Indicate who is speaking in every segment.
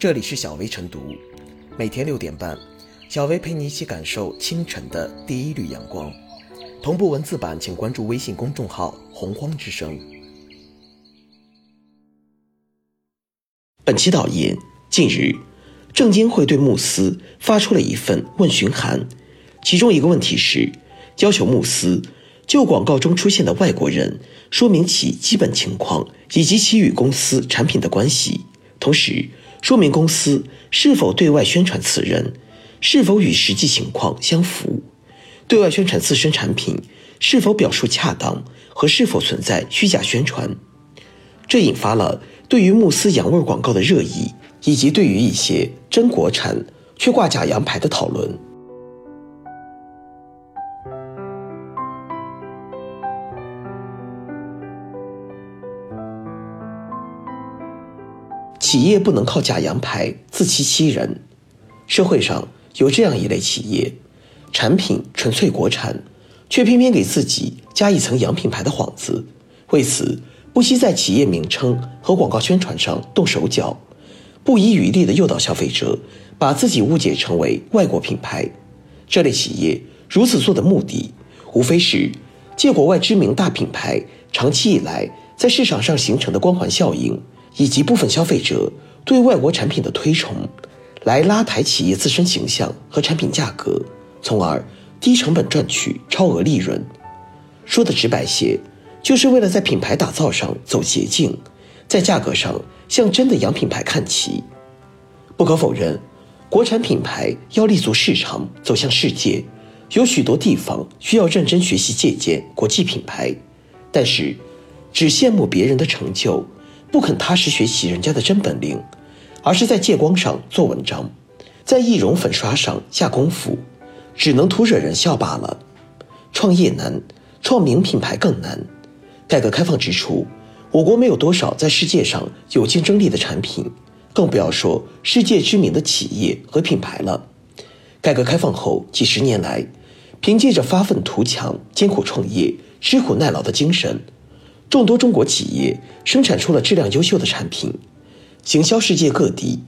Speaker 1: 这里是小薇晨读，每天六点半，小薇陪你一起感受清晨的第一缕阳光。同步文字版，请关注微信公众号“洪荒之声”。本期导言：近日，证监会对慕斯发出了一份问询函，其中一个问题是要求慕斯就广告中出现的外国人说明其基本情况以及其与公司产品的关系，同时。说明公司是否对外宣传此人，是否与实际情况相符，对外宣传自身产品是否表述恰当和是否存在虚假宣传。这引发了对于慕斯洋味广告的热议，以及对于一些真国产却挂假洋牌的讨论。企业不能靠假洋牌自欺欺人。社会上有这样一类企业，产品纯粹国产，却偏偏给自己加一层洋品牌的幌子，为此不惜在企业名称和广告宣传上动手脚，不遗余力地诱导消费者把自己误解成为外国品牌。这类企业如此做的目的，无非是借国外知名大品牌长期以来在市场上形成的光环效应。以及部分消费者对外国产品的推崇，来拉抬企业自身形象和产品价格，从而低成本赚取超额利润。说的直白些，就是为了在品牌打造上走捷径，在价格上向真的洋品牌看齐。不可否认，国产品牌要立足市场、走向世界，有许多地方需要认真学习借鉴国际品牌。但是，只羡慕别人的成就。不肯踏实学习人家的真本领，而是在借光上做文章，在易容粉刷上下功夫，只能徒惹人笑罢了。创业难，创名品牌更难。改革开放之初，我国没有多少在世界上有竞争力的产品，更不要说世界知名的企业和品牌了。改革开放后几十年来，凭借着发愤图强、艰苦创业、吃苦耐劳的精神。众多中国企业生产出了质量优秀的产品，行销世界各地。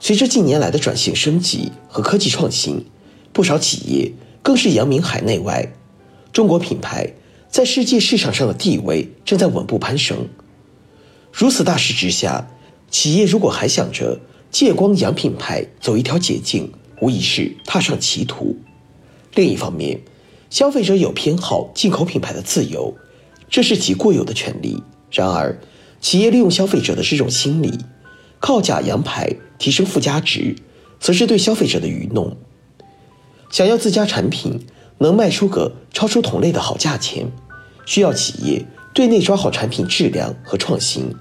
Speaker 1: 随着近年来的转型升级和科技创新，不少企业更是扬名海内外。中国品牌在世界市场上的地位正在稳步攀升。如此大势之下，企业如果还想着借光洋品牌走一条捷径，无疑是踏上歧途。另一方面，消费者有偏好进口品牌的自由。这是其固有的权利。然而，企业利用消费者的这种心理，靠假洋牌提升附加值，则是对消费者的愚弄。想要自家产品能卖出个超出同类的好价钱，需要企业对内抓好产品质量和创新，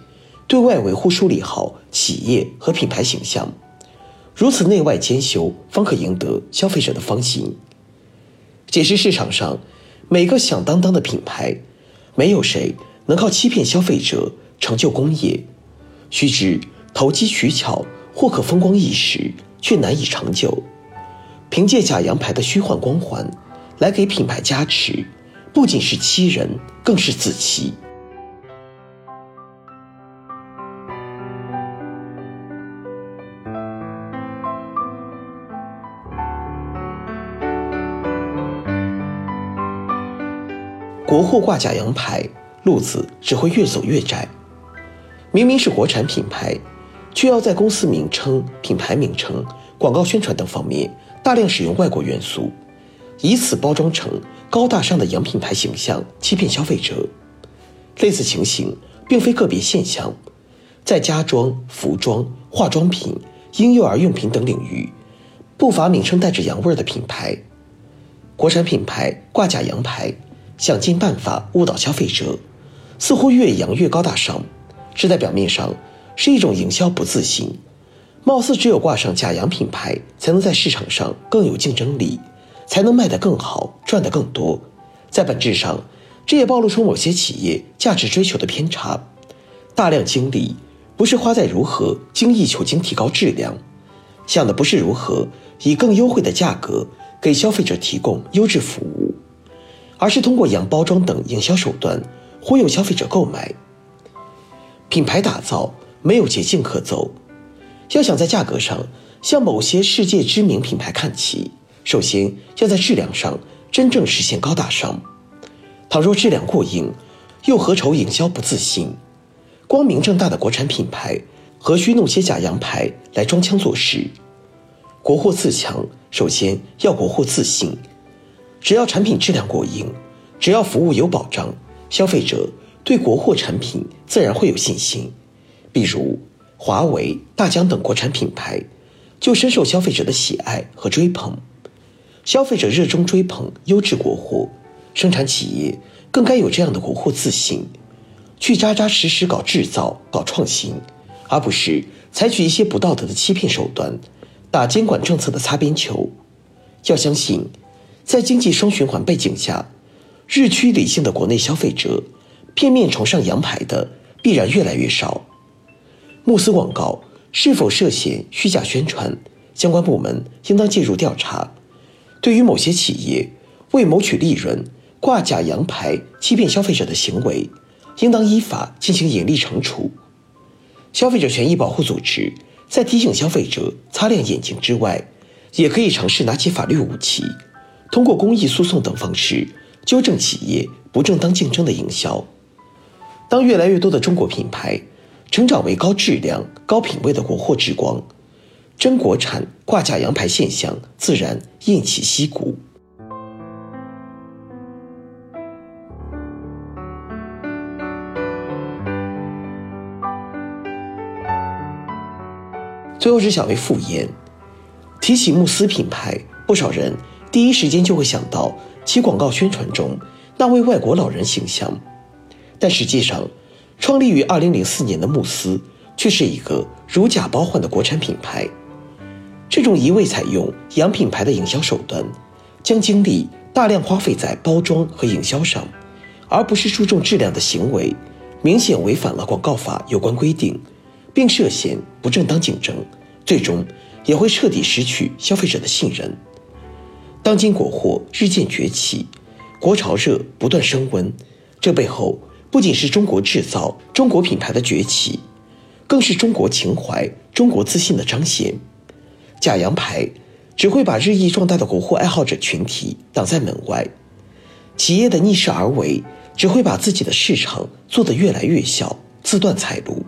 Speaker 1: 对外维护梳理好企业和品牌形象。如此内外兼修，方可赢得消费者的芳心。解释市场上每个响当当的品牌。没有谁能靠欺骗消费者成就工业。须知投机取巧或可风光一时，却难以长久。凭借假洋牌的虚幻光环来给品牌加持，不仅是欺人，更是自欺。国货挂假洋牌，路子只会越走越窄。明明是国产品牌，却要在公司名称、品牌名称、广告宣传等方面大量使用外国元素，以此包装成高大上的洋品牌形象，欺骗消费者。类似情形并非个别现象，在家装、服装、化妆品、婴幼儿用品等领域，不乏名称带着洋味儿的品牌。国产品牌挂假洋牌。想尽办法误导消费者，似乎越洋越高大上，这在表面上是一种营销不自信，貌似只有挂上假洋品牌，才能在市场上更有竞争力，才能卖得更好，赚得更多。在本质上，这也暴露出某些企业价值追求的偏差，大量精力不是花在如何精益求精提高质量，想的不是如何以更优惠的价格给消费者提供优质服务。而是通过洋包装等营销手段忽悠消费者购买。品牌打造没有捷径可走，要想在价格上向某些世界知名品牌看齐，首先要在质量上真正实现高大上。倘若质量过硬，又何愁营销不自信？光明正大的国产品牌，何须弄些假洋牌来装腔作势？国货自强，首先要国货自信。只要产品质量过硬，只要服务有保障，消费者对国货产品自然会有信心。比如华为、大疆等国产品牌，就深受消费者的喜爱和追捧。消费者热衷追捧优质国货，生产企业更该有这样的国货自信，去扎扎实实搞制造、搞创新，而不是采取一些不道德的欺骗手段，打监管政策的擦边球。要相信。在经济双循环背景下，日趋理性的国内消费者，片面崇尚洋牌的必然越来越少。慕斯广告是否涉嫌虚假宣传？相关部门应当介入调查。对于某些企业为谋取利润挂假洋牌欺骗消费者的行为，应当依法进行严厉惩处。消费者权益保护组织在提醒消费者擦亮眼睛之外，也可以尝试拿起法律武器。通过公益诉讼等方式纠正企业不正当竞争的营销。当越来越多的中国品牌成长为高质量、高品位的国货之光，真国产挂假洋牌现象自然偃旗息鼓。最后是小薇复言，提起慕斯品牌，不少人。第一时间就会想到其广告宣传中那位外国老人形象，但实际上，创立于2004年的慕斯却是一个如假包换的国产品牌。这种一味采用洋品牌的营销手段，将精力大量花费在包装和营销上，而不是注重质量的行为，明显违反了广告法有关规定，并涉嫌不正当竞争，最终也会彻底失去消费者的信任。当今国货日渐崛起，国潮热不断升温，这背后不仅是中国制造、中国品牌的崛起，更是中国情怀、中国自信的彰显。假洋牌只会把日益壮大的国货爱好者群体挡在门外，企业的逆势而为只会把自己的市场做得越来越小，自断财路。